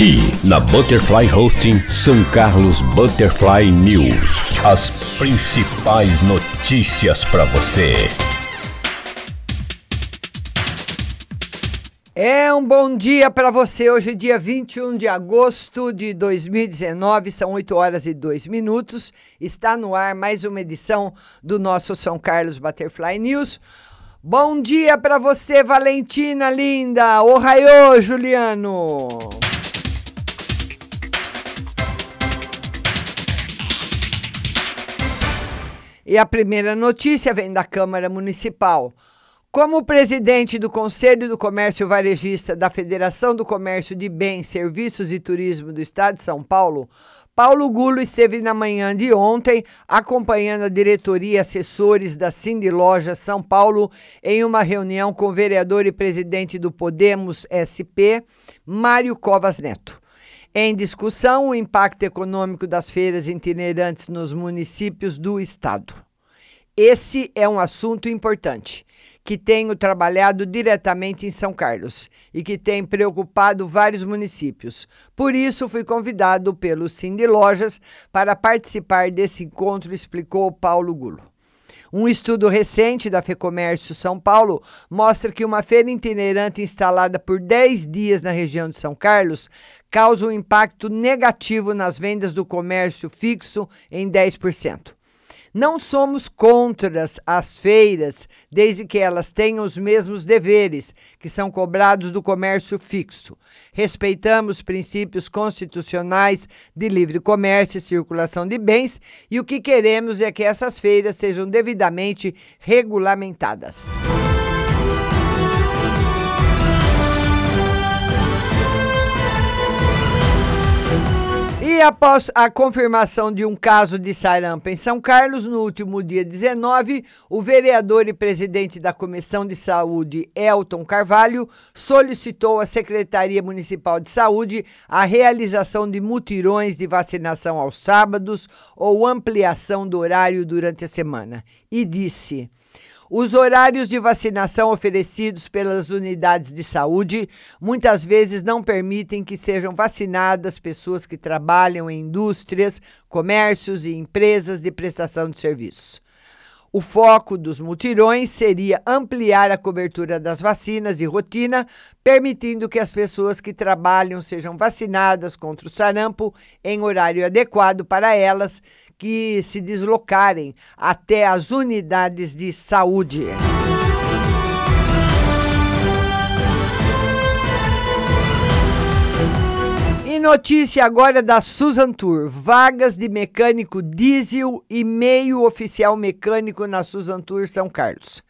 Aqui, na Butterfly Hosting, São Carlos Butterfly News. As principais notícias para você. É um bom dia para você. Hoje, dia 21 de agosto de 2019, são 8 horas e 2 minutos. Está no ar mais uma edição do nosso São Carlos Butterfly News. Bom dia para você, Valentina linda. Ohaiô, Juliano. E a primeira notícia vem da Câmara Municipal. Como presidente do Conselho do Comércio Varejista da Federação do Comércio de Bens, Serviços e Turismo do Estado de São Paulo, Paulo Gulo esteve na manhã de ontem acompanhando a diretoria e assessores da Cindy Loja São Paulo em uma reunião com o vereador e presidente do Podemos SP, Mário Covas Neto. Em discussão, o impacto econômico das feiras itinerantes nos municípios do estado. Esse é um assunto importante, que tenho trabalhado diretamente em São Carlos e que tem preocupado vários municípios. Por isso, fui convidado pelo Cindy Lojas para participar desse encontro, explicou Paulo Gulo. Um estudo recente da FEComércio São Paulo mostra que uma feira itinerante instalada por 10 dias na região de São Carlos causa um impacto negativo nas vendas do comércio fixo em 10%. Não somos contra as feiras, desde que elas tenham os mesmos deveres que são cobrados do comércio fixo. Respeitamos princípios constitucionais de livre comércio e circulação de bens e o que queremos é que essas feiras sejam devidamente regulamentadas. E após a confirmação de um caso de sarampo em São Carlos, no último dia 19, o vereador e presidente da Comissão de Saúde, Elton Carvalho, solicitou à Secretaria Municipal de Saúde a realização de mutirões de vacinação aos sábados ou ampliação do horário durante a semana. E disse. Os horários de vacinação oferecidos pelas unidades de saúde muitas vezes não permitem que sejam vacinadas pessoas que trabalham em indústrias, comércios e empresas de prestação de serviços. O foco dos mutirões seria ampliar a cobertura das vacinas de rotina, permitindo que as pessoas que trabalham sejam vacinadas contra o sarampo em horário adequado para elas que se deslocarem até as unidades de saúde. notícia agora da Susan Tour. Vagas de mecânico diesel e meio oficial mecânico na Susan Tour São Carlos.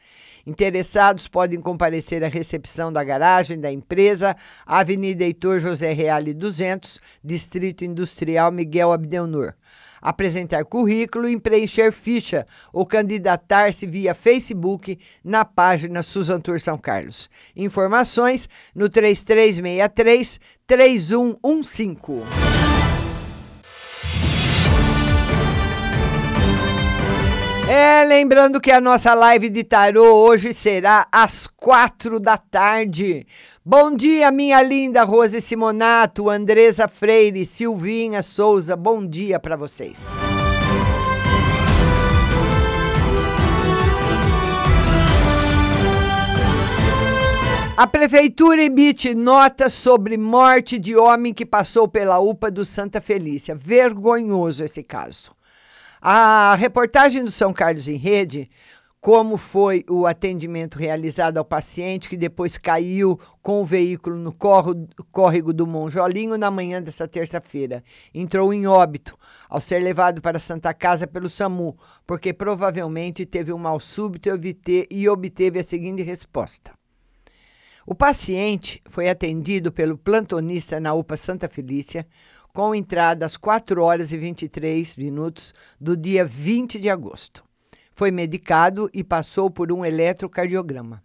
Interessados podem comparecer à recepção da garagem da empresa, Avenida Heitor José Reale 200, Distrito Industrial Miguel Abdelnur apresentar currículo e preencher ficha ou candidatar-se via Facebook na página Susan Tour São Carlos. Informações no 3363 3115. É, lembrando que a nossa live de tarô hoje será às quatro da tarde. Bom dia, minha linda Rose Simonato, Andresa Freire, Silvinha Souza. Bom dia para vocês. A prefeitura emite nota sobre morte de homem que passou pela UPA do Santa Felícia. Vergonhoso esse caso. A reportagem do São Carlos em Rede, como foi o atendimento realizado ao paciente que depois caiu com o veículo no córrego do Monjolinho na manhã dessa terça-feira. Entrou em óbito ao ser levado para Santa Casa pelo SAMU, porque provavelmente teve um mal súbito e obteve a seguinte resposta. O paciente foi atendido pelo plantonista na UPA Santa Felícia, com entrada às 4 horas e 23 minutos do dia 20 de agosto. Foi medicado e passou por um eletrocardiograma.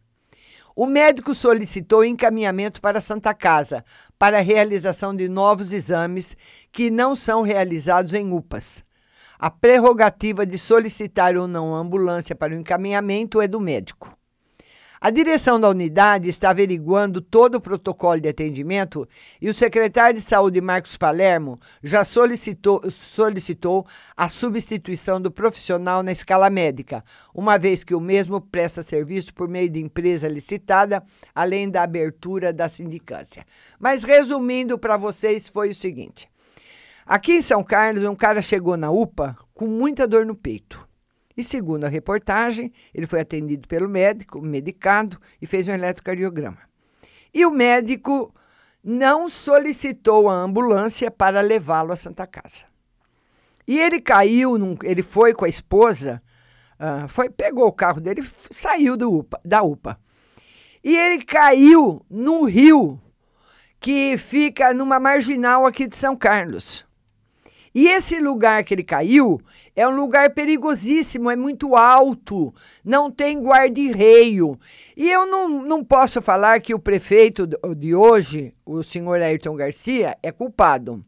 O médico solicitou encaminhamento para a Santa Casa para a realização de novos exames que não são realizados em UPAs. A prerrogativa de solicitar ou não ambulância para o encaminhamento é do médico. A direção da unidade está averiguando todo o protocolo de atendimento e o secretário de Saúde, Marcos Palermo, já solicitou, solicitou a substituição do profissional na escala médica, uma vez que o mesmo presta serviço por meio de empresa licitada, além da abertura da sindicância. Mas resumindo para vocês, foi o seguinte. Aqui em São Carlos, um cara chegou na UPA com muita dor no peito. E segundo a reportagem, ele foi atendido pelo médico, medicado e fez um eletrocardiograma. E o médico não solicitou a ambulância para levá-lo à Santa Casa. E ele caiu, num, ele foi com a esposa, uh, foi, pegou o carro dele saiu do UPA, da UPA. E ele caiu num rio que fica numa marginal aqui de São Carlos. E esse lugar que ele caiu é um lugar perigosíssimo, é muito alto, não tem guarda-reio. E eu não, não posso falar que o prefeito de hoje, o senhor Ayrton Garcia, é culpado.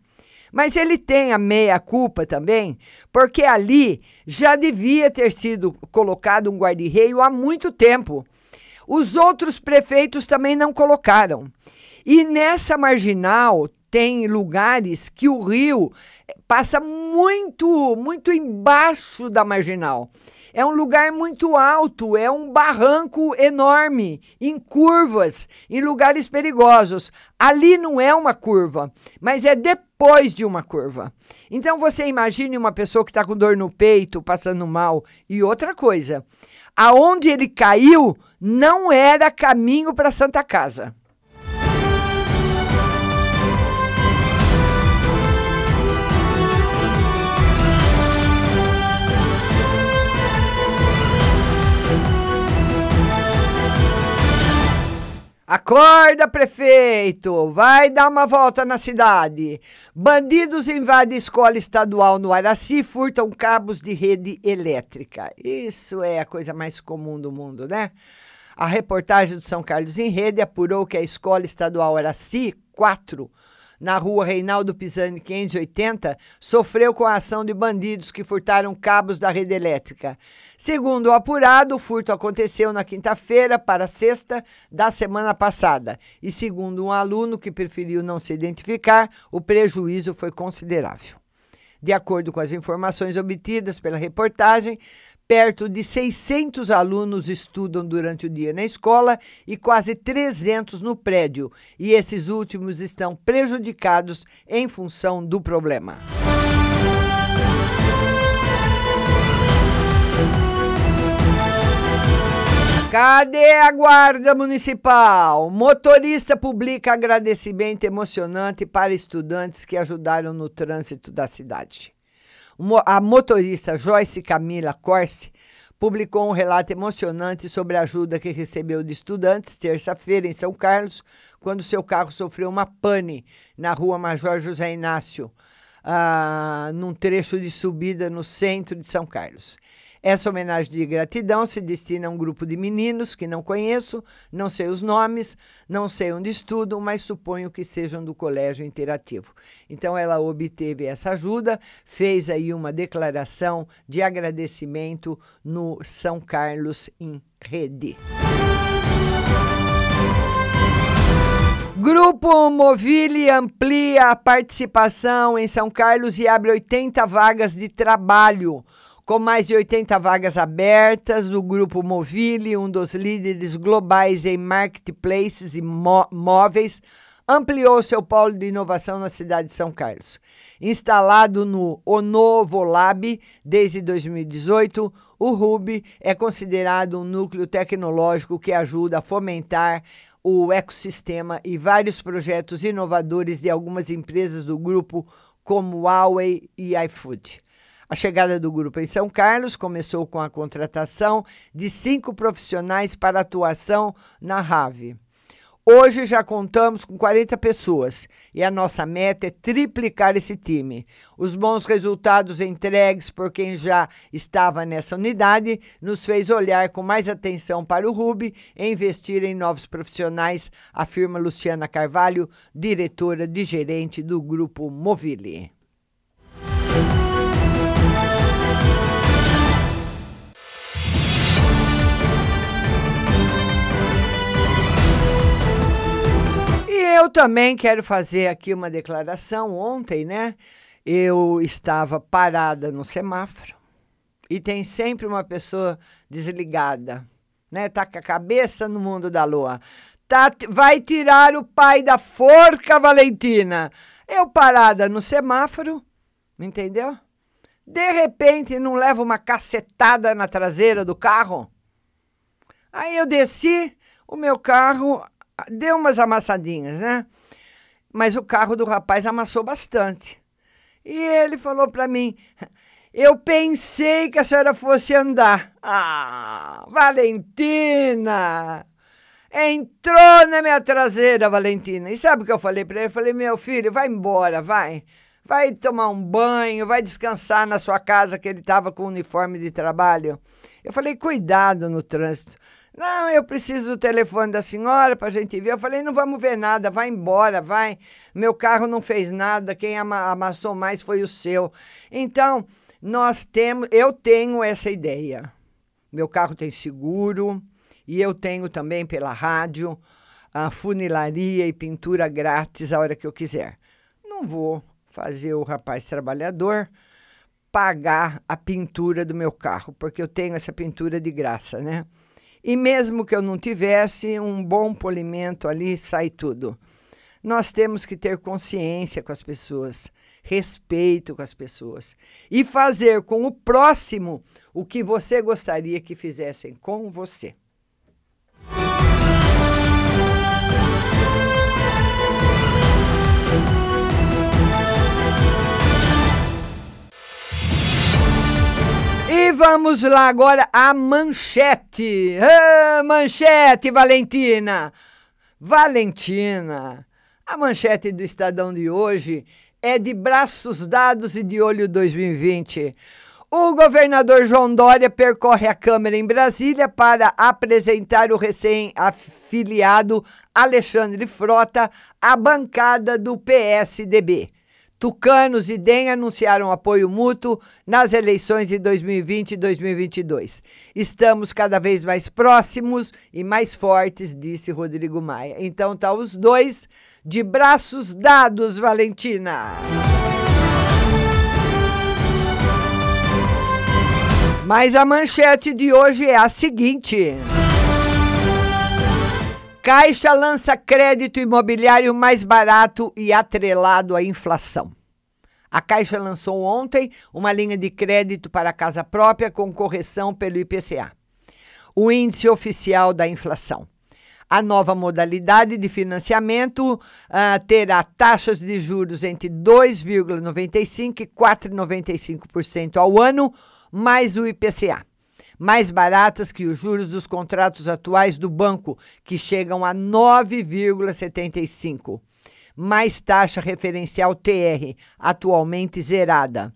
Mas ele tem a meia culpa também, porque ali já devia ter sido colocado um guarda-reio há muito tempo. Os outros prefeitos também não colocaram. E nessa marginal tem lugares que o rio passa muito, muito embaixo da marginal. É um lugar muito alto, é um barranco enorme, em curvas, em lugares perigosos. Ali não é uma curva, mas é depois de uma curva. Então você imagine uma pessoa que está com dor no peito, passando mal. E outra coisa, aonde ele caiu não era caminho para Santa Casa. Acorda, prefeito! Vai dar uma volta na cidade. Bandidos invadem escola estadual no Araci furtam cabos de rede elétrica. Isso é a coisa mais comum do mundo, né? A reportagem do São Carlos em Rede apurou que a escola estadual Araci 4 na rua Reinaldo Pisani 580, sofreu com a ação de bandidos que furtaram cabos da rede elétrica. Segundo o apurado, o furto aconteceu na quinta-feira para sexta da semana passada. E segundo um aluno que preferiu não se identificar, o prejuízo foi considerável. De acordo com as informações obtidas pela reportagem, Perto de 600 alunos estudam durante o dia na escola e quase 300 no prédio, e esses últimos estão prejudicados em função do problema. Cadê a guarda municipal? Motorista publica agradecimento emocionante para estudantes que ajudaram no trânsito da cidade. A motorista Joyce Camila Corse publicou um relato emocionante sobre a ajuda que recebeu de estudantes terça-feira em São Carlos, quando seu carro sofreu uma pane na rua Major José Inácio, uh, num trecho de subida no centro de São Carlos. Essa homenagem de gratidão se destina a um grupo de meninos que não conheço, não sei os nomes, não sei onde estudam, mas suponho que sejam do colégio interativo. Então ela obteve essa ajuda, fez aí uma declaração de agradecimento no São Carlos em Rede. Grupo Movile amplia a participação em São Carlos e abre 80 vagas de trabalho. Com mais de 80 vagas abertas, o Grupo Movile, um dos líderes globais em marketplaces e móveis, ampliou seu polo de inovação na cidade de São Carlos. Instalado no Onovo Lab desde 2018, o RUB é considerado um núcleo tecnológico que ajuda a fomentar o ecossistema e vários projetos inovadores de algumas empresas do grupo, como Huawei e iFood. A chegada do grupo em São Carlos começou com a contratação de cinco profissionais para atuação na RAVE. Hoje já contamos com 40 pessoas e a nossa meta é triplicar esse time. Os bons resultados entregues por quem já estava nessa unidade nos fez olhar com mais atenção para o RUB e investir em novos profissionais, afirma Luciana Carvalho, diretora de gerente do Grupo Movile. Eu também quero fazer aqui uma declaração. Ontem, né? Eu estava parada no semáforo e tem sempre uma pessoa desligada, né? Tá com a cabeça no mundo da lua. Tá, vai tirar o pai da forca, Valentina. Eu parada no semáforo, entendeu? De repente, não leva uma cacetada na traseira do carro? Aí eu desci, o meu carro deu umas amassadinhas, né? Mas o carro do rapaz amassou bastante. E ele falou para mim: Eu pensei que a senhora fosse andar. Ah, Valentina! Entrou na minha traseira, Valentina. E sabe o que eu falei para ele? Eu falei: Meu filho, vai embora, vai. Vai tomar um banho, vai descansar na sua casa, que ele estava com o uniforme de trabalho. Eu falei: Cuidado no trânsito. Não, eu preciso do telefone da senhora para a gente ver. Eu falei, não vamos ver nada, vai embora, vai. Meu carro não fez nada, quem amassou mais foi o seu. Então, nós temos, eu tenho essa ideia. Meu carro tem seguro e eu tenho também pela rádio a funilaria e pintura grátis a hora que eu quiser. Não vou fazer o rapaz trabalhador pagar a pintura do meu carro, porque eu tenho essa pintura de graça, né? E mesmo que eu não tivesse um bom polimento ali, sai tudo. Nós temos que ter consciência com as pessoas, respeito com as pessoas e fazer com o próximo o que você gostaria que fizessem com você. E vamos lá agora a manchete. Ah, manchete, Valentina. Valentina, a manchete do Estadão de hoje é de braços dados e de olho 2020. O governador João Dória percorre a Câmara em Brasília para apresentar o recém-afiliado Alexandre Frota à bancada do PSDB. Tucanos e DEM anunciaram apoio mútuo nas eleições de 2020 e 2022. Estamos cada vez mais próximos e mais fortes, disse Rodrigo Maia. Então tá os dois de braços dados, Valentina. Mas a manchete de hoje é a seguinte: Caixa lança crédito imobiliário mais barato e atrelado à inflação. A Caixa lançou ontem uma linha de crédito para casa própria com correção pelo IPCA, o índice oficial da inflação. A nova modalidade de financiamento uh, terá taxas de juros entre 2,95% e 4,95% ao ano, mais o IPCA mais baratas que os juros dos contratos atuais do banco, que chegam a 9,75, mais taxa referencial TR, atualmente zerada.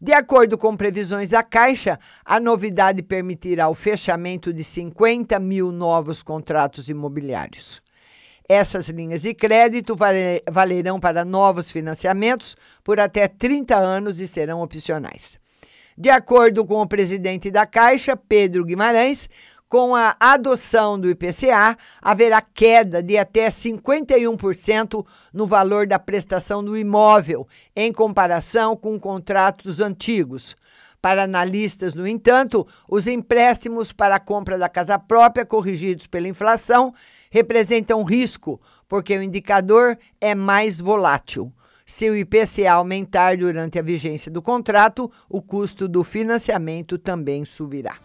De acordo com previsões da Caixa, a novidade permitirá o fechamento de 50 mil novos contratos imobiliários. Essas linhas de crédito valerão para novos financiamentos por até 30 anos e serão opcionais. De acordo com o presidente da Caixa, Pedro Guimarães, com a adoção do IPCA, haverá queda de até 51% no valor da prestação do imóvel, em comparação com contratos antigos. Para analistas, no entanto, os empréstimos para a compra da casa própria, corrigidos pela inflação, representam risco, porque o indicador é mais volátil. Se o IPCA aumentar durante a vigência do contrato, o custo do financiamento também subirá.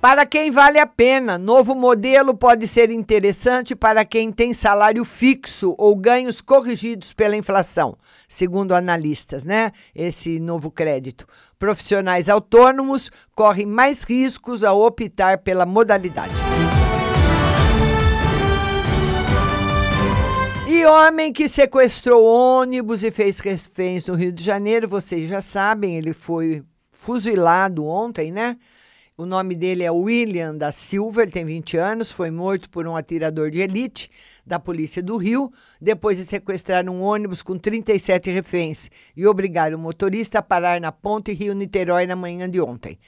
Para quem vale a pena, novo modelo pode ser interessante para quem tem salário fixo ou ganhos corrigidos pela inflação, segundo analistas, né? Esse novo crédito. Profissionais autônomos correm mais riscos ao optar pela modalidade. Homem que sequestrou ônibus e fez reféns no Rio de Janeiro, vocês já sabem, ele foi fuzilado ontem, né? O nome dele é William da Silva, ele tem 20 anos, foi morto por um atirador de elite da Polícia do Rio, depois de sequestrar um ônibus com 37 reféns e obrigar o motorista a parar na ponte Rio-Niterói na manhã de ontem.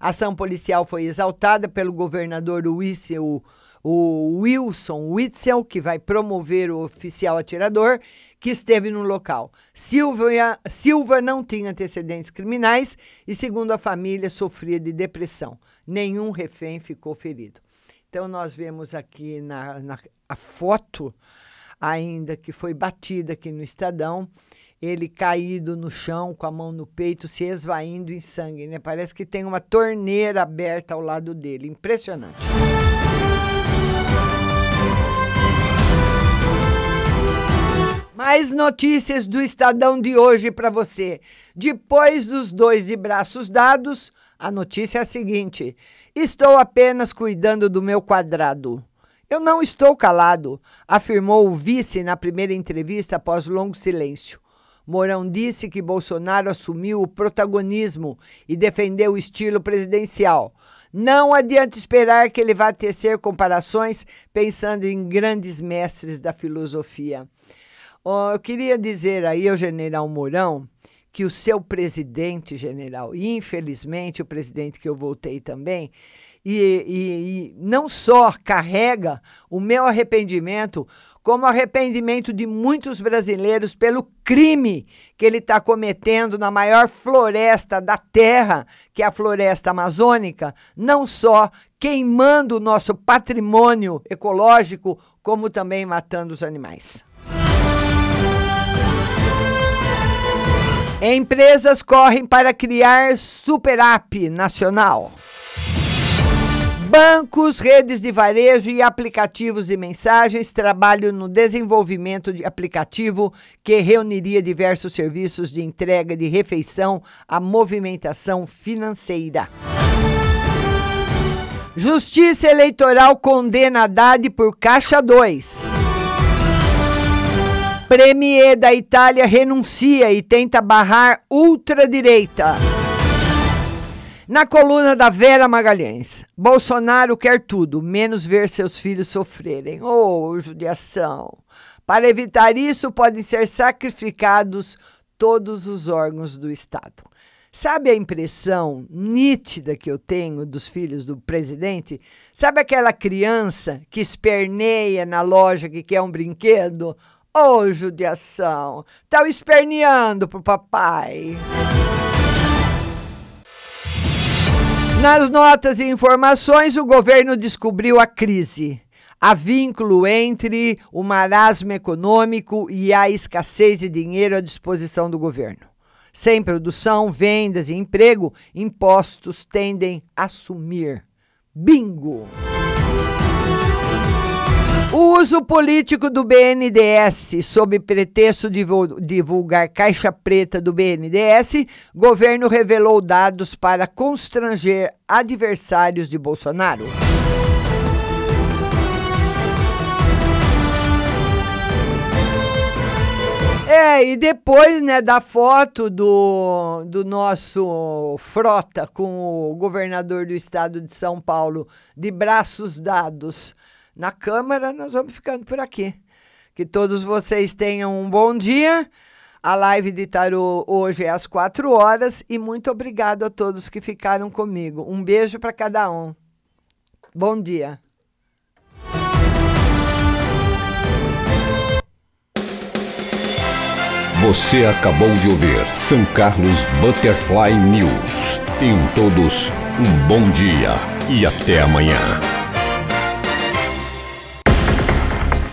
A ação policial foi exaltada pelo governador Uício o Wilson Witzel, que vai promover o oficial atirador, que esteve no local. Silva, Silva não tinha antecedentes criminais e, segundo a família, sofria de depressão. Nenhum refém ficou ferido. Então, nós vemos aqui na, na a foto, ainda que foi batida aqui no Estadão, ele caído no chão, com a mão no peito, se esvaindo em sangue. Né? Parece que tem uma torneira aberta ao lado dele. Impressionante. Mais notícias do Estadão de hoje para você. Depois dos dois de braços dados, a notícia é a seguinte: estou apenas cuidando do meu quadrado. Eu não estou calado, afirmou o vice na primeira entrevista após longo silêncio. Mourão disse que Bolsonaro assumiu o protagonismo e defendeu o estilo presidencial. Não adianta esperar que ele vá tecer comparações pensando em grandes mestres da filosofia. Oh, eu queria dizer aí ao general Mourão que o seu presidente, general, e infelizmente o presidente que eu voltei também, e, e, e, não só carrega o meu arrependimento, como arrependimento de muitos brasileiros pelo crime que ele está cometendo na maior floresta da Terra, que é a floresta amazônica, não só queimando o nosso patrimônio ecológico, como também matando os animais. Empresas correm para criar super app nacional. Bancos, redes de varejo e aplicativos de mensagens trabalham no desenvolvimento de aplicativo que reuniria diversos serviços de entrega de refeição à movimentação financeira. Justiça Eleitoral condena Haddad por Caixa 2. Premier da Itália renuncia e tenta barrar ultradireita. Na coluna da Vera Magalhães, Bolsonaro quer tudo, menos ver seus filhos sofrerem. Oh, judiação! Para evitar isso, podem ser sacrificados todos os órgãos do Estado. Sabe a impressão nítida que eu tenho dos filhos do presidente? Sabe aquela criança que esperneia na loja que quer um brinquedo? Ô, judiação! Tá esperneando pro papai. Nas notas e informações, o governo descobriu a crise. Há vínculo entre o marasmo econômico e a escassez de dinheiro à disposição do governo. Sem produção, vendas e emprego, impostos tendem a sumir. Bingo! O uso político do BNDES, sob pretexto de divulgar caixa preta do BNDES, governo revelou dados para constranger adversários de Bolsonaro. É, e depois, né, da foto do, do nosso frota com o governador do estado de São Paulo de braços dados na Câmara, nós vamos ficando por aqui. Que todos vocês tenham um bom dia. A live de tarô hoje é às quatro horas e muito obrigado a todos que ficaram comigo. Um beijo para cada um. Bom dia. Você acabou de ouvir São Carlos Butterfly News. Tenham todos um bom dia e até amanhã.